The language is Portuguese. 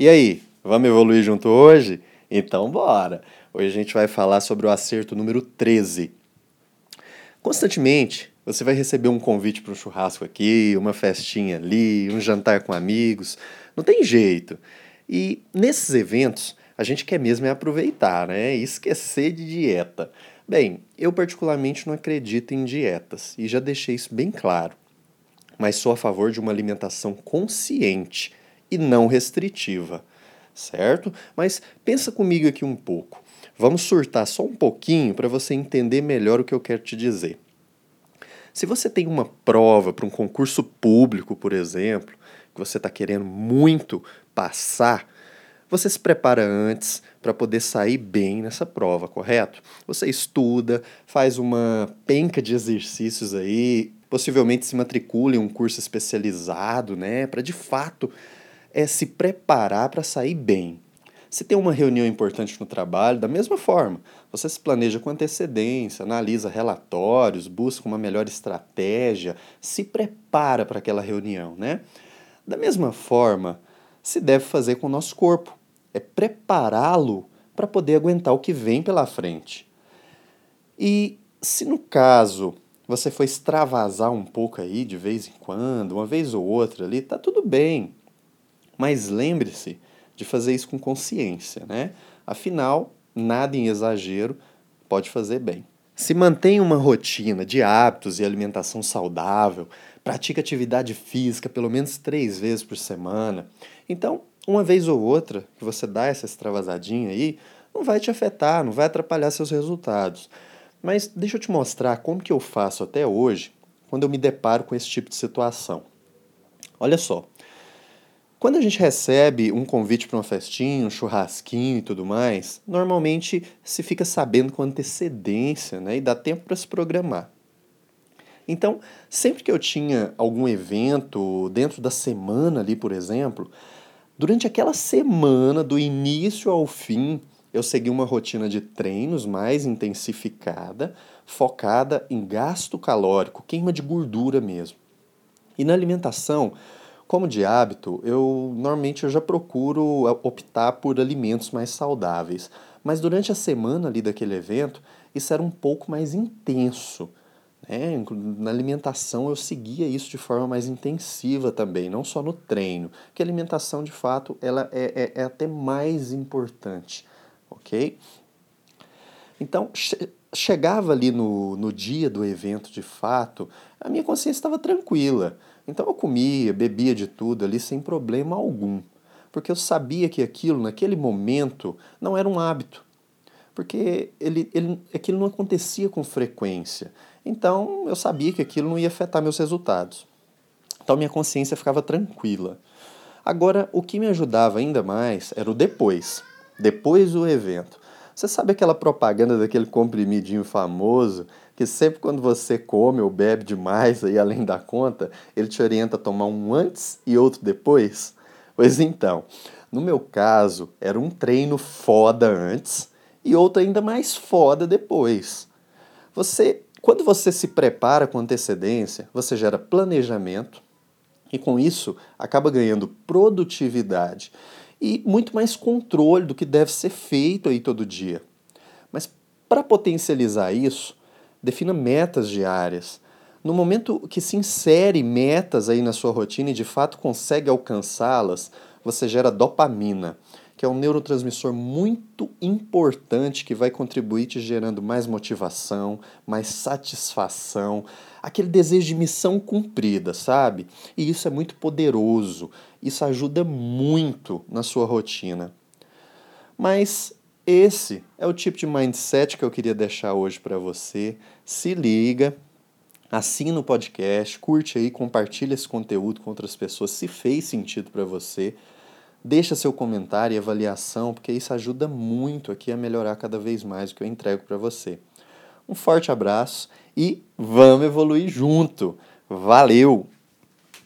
E aí, vamos evoluir junto hoje? Então bora! Hoje a gente vai falar sobre o acerto número 13. Constantemente, você vai receber um convite para um churrasco aqui, uma festinha ali, um jantar com amigos. Não tem jeito. E nesses eventos, a gente quer mesmo é aproveitar, né? Esquecer de dieta. Bem, eu particularmente não acredito em dietas e já deixei isso bem claro. Mas sou a favor de uma alimentação consciente e não restritiva, certo? Mas pensa comigo aqui um pouco. Vamos surtar só um pouquinho para você entender melhor o que eu quero te dizer. Se você tem uma prova para um concurso público, por exemplo, que você está querendo muito passar, você se prepara antes para poder sair bem nessa prova, correto? Você estuda, faz uma penca de exercícios aí, possivelmente se matricula em um curso especializado, né, para de fato é se preparar para sair bem. Se tem uma reunião importante no trabalho, da mesma forma, você se planeja com antecedência, analisa relatórios, busca uma melhor estratégia, se prepara para aquela reunião, né? Da mesma forma, se deve fazer com o nosso corpo é prepará-lo para poder aguentar o que vem pela frente. E se no caso você for extravasar um pouco aí de vez em quando, uma vez ou outra ali, tá tudo bem. Mas lembre-se de fazer isso com consciência, né? Afinal, nada em exagero pode fazer bem. Se mantém uma rotina de hábitos e alimentação saudável, pratica atividade física pelo menos três vezes por semana, então uma vez ou outra que você dá essa extravasadinha aí, não vai te afetar, não vai atrapalhar seus resultados. Mas deixa eu te mostrar como que eu faço até hoje quando eu me deparo com esse tipo de situação. Olha só. Quando a gente recebe um convite para uma festinha, um churrasquinho e tudo mais, normalmente se fica sabendo com antecedência né, e dá tempo para se programar. Então, sempre que eu tinha algum evento dentro da semana ali, por exemplo, Durante aquela semana, do início ao fim, eu segui uma rotina de treinos mais intensificada, focada em gasto calórico, queima de gordura mesmo. E na alimentação, como de hábito, eu normalmente eu já procuro optar por alimentos mais saudáveis. Mas durante a semana ali daquele evento, isso era um pouco mais intenso. É, na alimentação eu seguia isso de forma mais intensiva também, não só no treino, que a alimentação de fato ela é, é, é até mais importante, ok? Então, che chegava ali no, no dia do evento de fato, a minha consciência estava tranquila. Então eu comia, bebia de tudo ali sem problema algum, porque eu sabia que aquilo, naquele momento, não era um hábito, porque ele, ele, aquilo não acontecia com frequência. Então eu sabia que aquilo não ia afetar meus resultados. Então minha consciência ficava tranquila. Agora, o que me ajudava ainda mais era o depois. Depois do evento. Você sabe aquela propaganda daquele comprimidinho famoso que sempre quando você come ou bebe demais aí além da conta, ele te orienta a tomar um antes e outro depois? Pois então, no meu caso, era um treino foda antes e outro ainda mais foda depois. Você quando você se prepara com antecedência, você gera planejamento e com isso acaba ganhando produtividade e muito mais controle do que deve ser feito aí todo dia. Mas para potencializar isso, defina metas diárias. No momento que se insere metas aí na sua rotina e de fato consegue alcançá-las, você gera dopamina que é um neurotransmissor muito importante que vai contribuir te gerando mais motivação, mais satisfação, aquele desejo de missão cumprida, sabe? E isso é muito poderoso, isso ajuda muito na sua rotina. Mas esse é o tipo de mindset que eu queria deixar hoje para você. Se liga, assina o podcast, curte aí, compartilha esse conteúdo com outras pessoas se fez sentido para você. Deixa seu comentário e avaliação, porque isso ajuda muito aqui a melhorar cada vez mais o que eu entrego para você. Um forte abraço e vamos evoluir junto. Valeu!